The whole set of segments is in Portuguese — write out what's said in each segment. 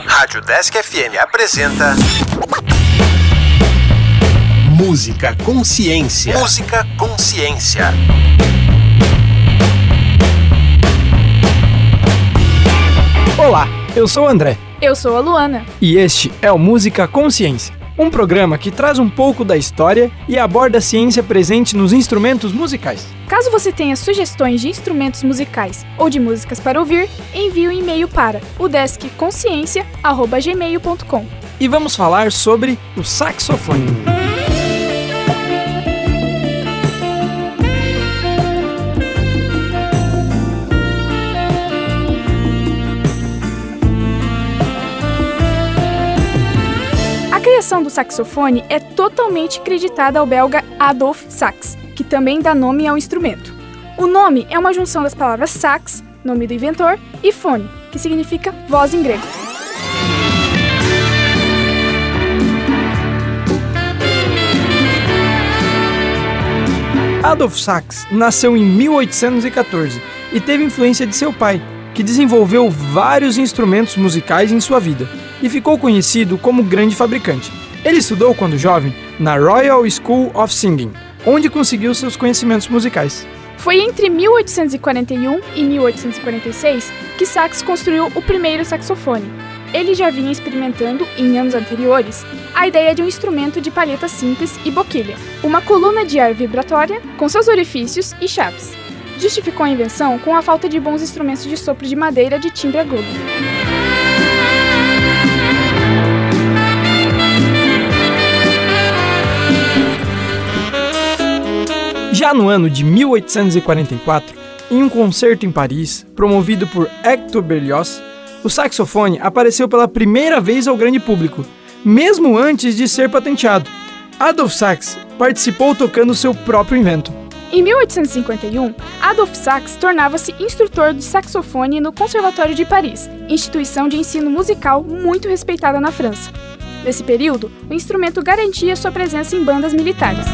Rádio Desk FM apresenta. Música Consciência. Música Consciência. Olá, eu sou o André. Eu sou a Luana. E este é o Música Consciência, um programa que traz um pouco da história e aborda a ciência presente nos instrumentos musicais. Caso você tenha sugestões de instrumentos musicais ou de músicas para ouvir, envie um e-mail para o deskconsciência@gmail.com. E vamos falar sobre o saxofone. Criação do saxofone é totalmente creditada ao belga Adolf Sax, que também dá nome ao instrumento. O nome é uma junção das palavras sax, nome do inventor, e fone, que significa voz em grego. Adolf Sax nasceu em 1814 e teve influência de seu pai, que desenvolveu vários instrumentos musicais em sua vida e ficou conhecido como grande fabricante. Ele estudou quando jovem na Royal School of Singing, onde conseguiu seus conhecimentos musicais. Foi entre 1841 e 1846 que Sax construiu o primeiro saxofone. Ele já vinha experimentando, em anos anteriores, a ideia de um instrumento de palheta simples e boquilha, uma coluna de ar vibratória com seus orifícios e chaves. Justificou a invenção com a falta de bons instrumentos de sopro de madeira de timbre agudo. Já no ano de 1844, em um concerto em Paris, promovido por Hector Berlioz, o saxofone apareceu pela primeira vez ao grande público, mesmo antes de ser patenteado. Adolf Sax participou tocando seu próprio invento. Em 1851, Adolf Sax tornava-se instrutor de saxofone no Conservatório de Paris, instituição de ensino musical muito respeitada na França. Nesse período, o instrumento garantia sua presença em bandas militares.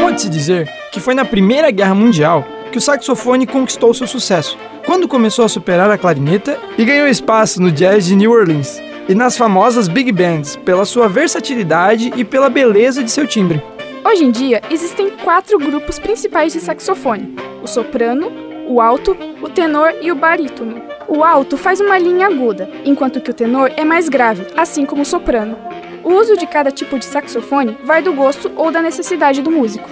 Pode-se dizer que foi na Primeira Guerra Mundial que o saxofone conquistou seu sucesso, quando começou a superar a clarineta e ganhou espaço no jazz de New Orleans e nas famosas big bands pela sua versatilidade e pela beleza de seu timbre. Hoje em dia, existem quatro grupos principais de saxofone: o soprano, o alto, o tenor e o barítono. O alto faz uma linha aguda, enquanto que o tenor é mais grave, assim como o soprano. O uso de cada tipo de saxofone vai do gosto ou da necessidade do músico.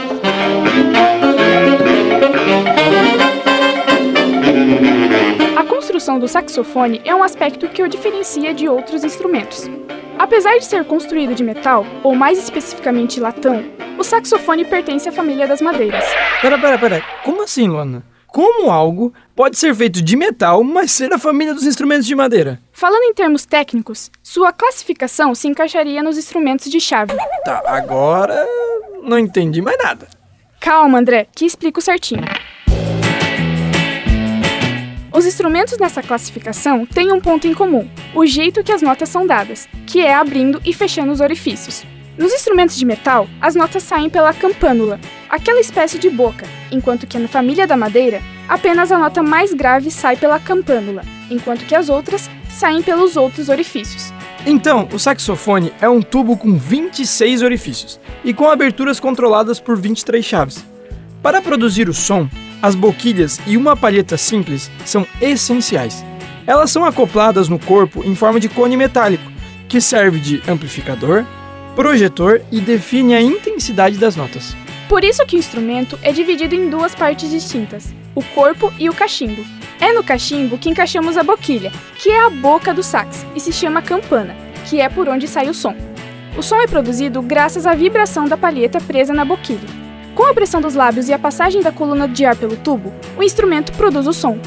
A construção do saxofone é um aspecto que o diferencia de outros instrumentos. Apesar de ser construído de metal, ou mais especificamente latão, o saxofone pertence à família das madeiras. Pera, pera, pera. Como assim, Luana? Como algo pode ser feito de metal, mas ser da família dos instrumentos de madeira? Falando em termos técnicos, sua classificação se encaixaria nos instrumentos de chave. Tá, agora não entendi mais nada. Calma, André, que explico certinho. Os instrumentos nessa classificação têm um ponto em comum: o jeito que as notas são dadas, que é abrindo e fechando os orifícios. Nos instrumentos de metal, as notas saem pela campânula, aquela espécie de boca, enquanto que na família da madeira, apenas a nota mais grave sai pela campânula, enquanto que as outras saem pelos outros orifícios. Então, o saxofone é um tubo com 26 orifícios e com aberturas controladas por 23 chaves. Para produzir o som, as boquilhas e uma palheta simples são essenciais. Elas são acopladas no corpo em forma de cone metálico, que serve de amplificador, projetor e define a intensidade das notas. Por isso que o instrumento é dividido em duas partes distintas, o corpo e o cachimbo. É no cachimbo que encaixamos a boquilha, que é a boca do sax, e se chama campana, que é por onde sai o som. O som é produzido graças à vibração da palheta presa na boquilha. Com a pressão dos lábios e a passagem da coluna de ar pelo tubo, o instrumento produz o som.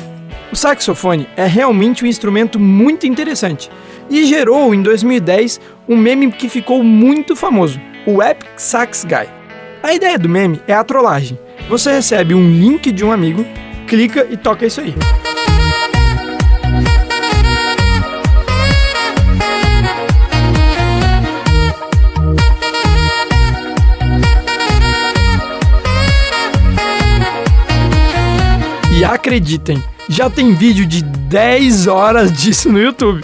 O saxofone é realmente um instrumento muito interessante e gerou em 2010 um meme que ficou muito famoso, o Epic Sax Guy. A ideia do meme é a trollagem. Você recebe um link de um amigo, clica e toca isso aí. E acreditem, já tem vídeo de 10 horas disso no YouTube.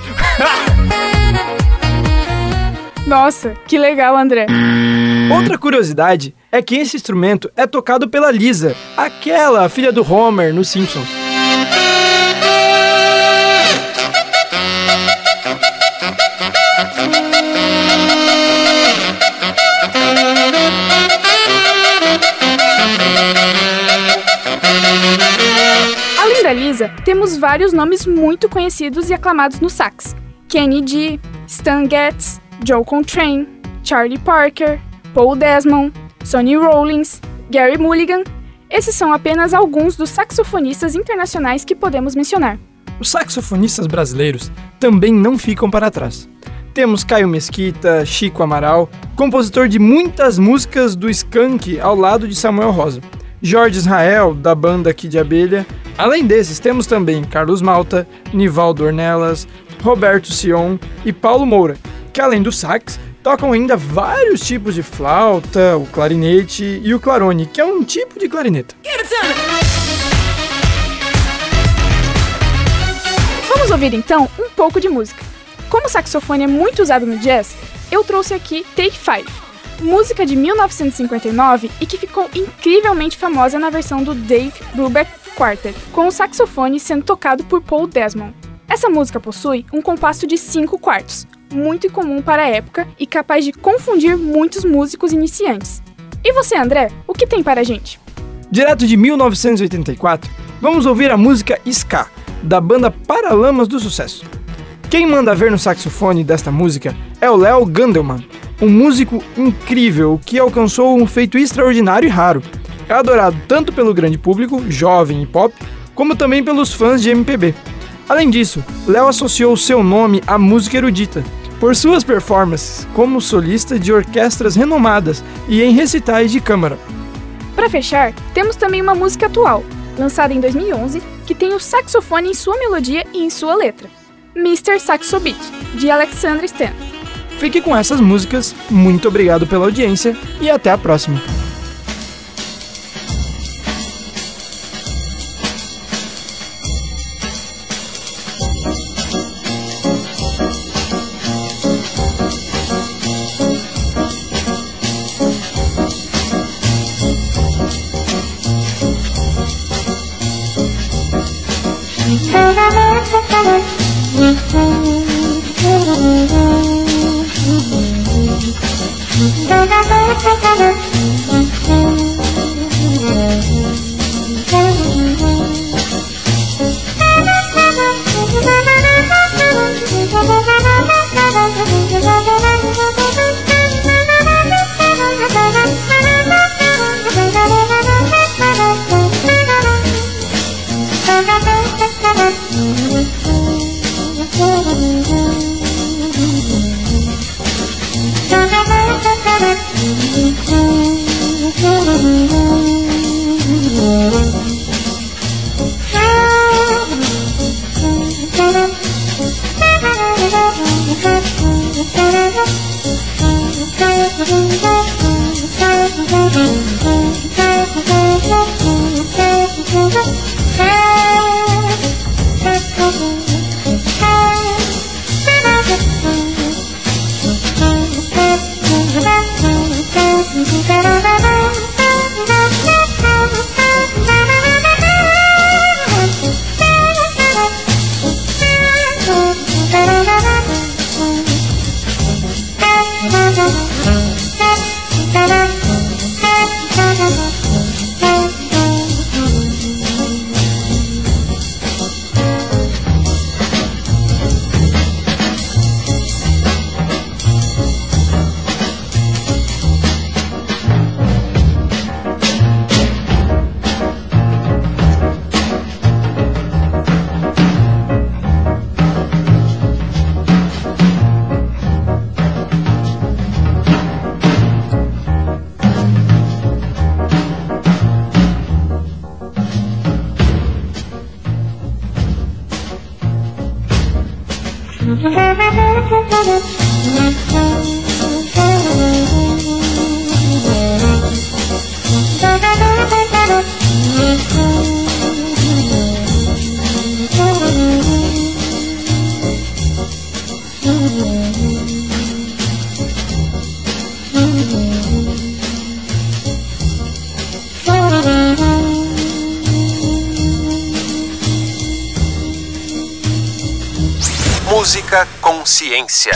Nossa, que legal, André. Outra curiosidade é que esse instrumento é tocado pela Lisa, aquela filha do Homer nos Simpsons. Além da Lisa, temos vários nomes muito conhecidos e aclamados no sax. Kenny G, Stan Getz, Joe Coltrane, Charlie Parker, Paul Desmond, Sonny Rollins, Gary Mulligan. Esses são apenas alguns dos saxofonistas internacionais que podemos mencionar. Os saxofonistas brasileiros também não ficam para trás. Temos Caio Mesquita, Chico Amaral, compositor de muitas músicas do Skank ao lado de Samuel Rosa. Jorge Israel, da banda Kid Abelha. Além desses, temos também Carlos Malta, Nivaldo Ornelas, Roberto Sion e Paulo Moura, que além do sax, tocam ainda vários tipos de flauta, o clarinete e o clarone, que é um tipo de clarineta. Vamos ouvir então um pouco de música. Como o saxofone é muito usado no jazz, eu trouxe aqui Take Five, música de 1959 e que ficou incrivelmente famosa na versão do Dave Brubeck Quartet, com o saxofone sendo tocado por Paul Desmond. Essa música possui um compasso de 5 quartos, muito incomum para a época e capaz de confundir muitos músicos iniciantes. E você, André, o que tem para a gente? Direto de 1984, vamos ouvir a música Ska, da banda Paralamas do Sucesso. Quem manda ver no saxofone desta música é o Léo Gandelman, um músico incrível que alcançou um feito extraordinário e raro. É adorado tanto pelo grande público, jovem e pop, como também pelos fãs de MPB. Além disso, Léo associou seu nome à música erudita, por suas performances como solista de orquestras renomadas e em recitais de câmara. Para fechar, temos também uma música atual, lançada em 2011, que tem o saxofone em sua melodia e em sua letra. Mr. Saxo Beat, de Alexander Stan. Fique com essas músicas, muito obrigado pela audiência e até a próxima. Música Consciência.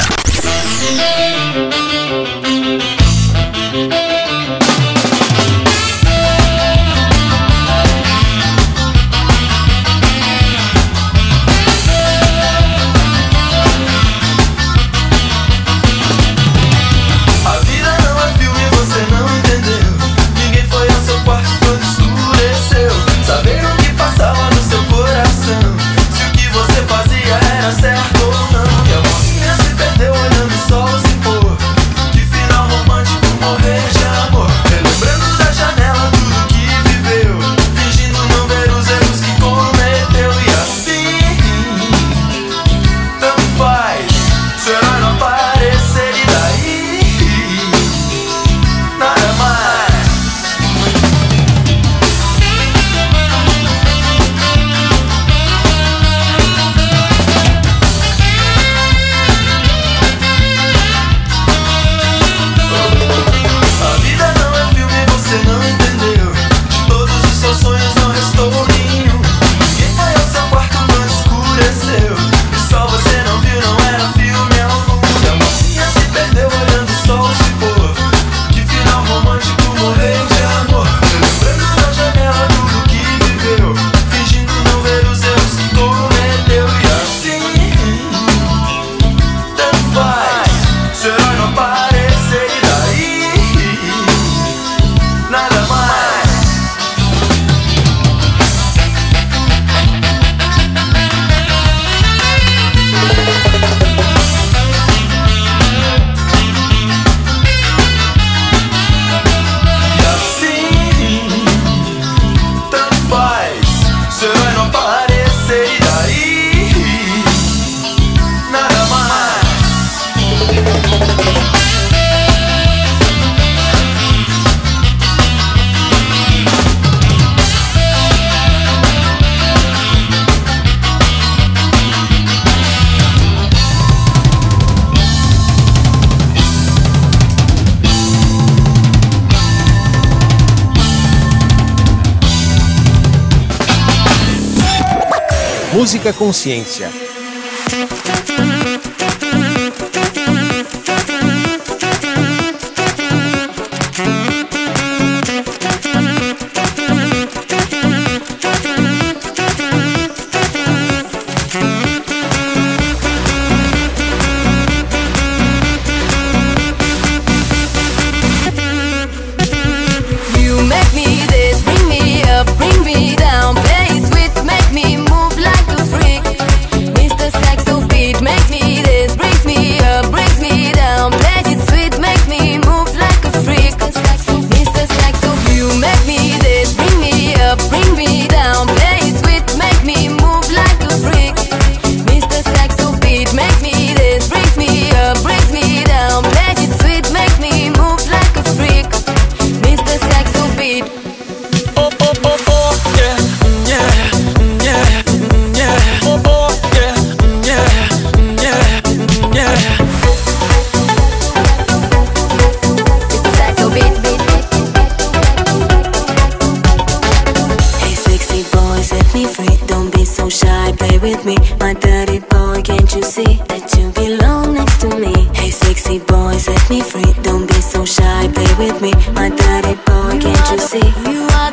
Música Consciência. boy, set me free Don't be so shy, play with me My daddy boy, can't you see? You are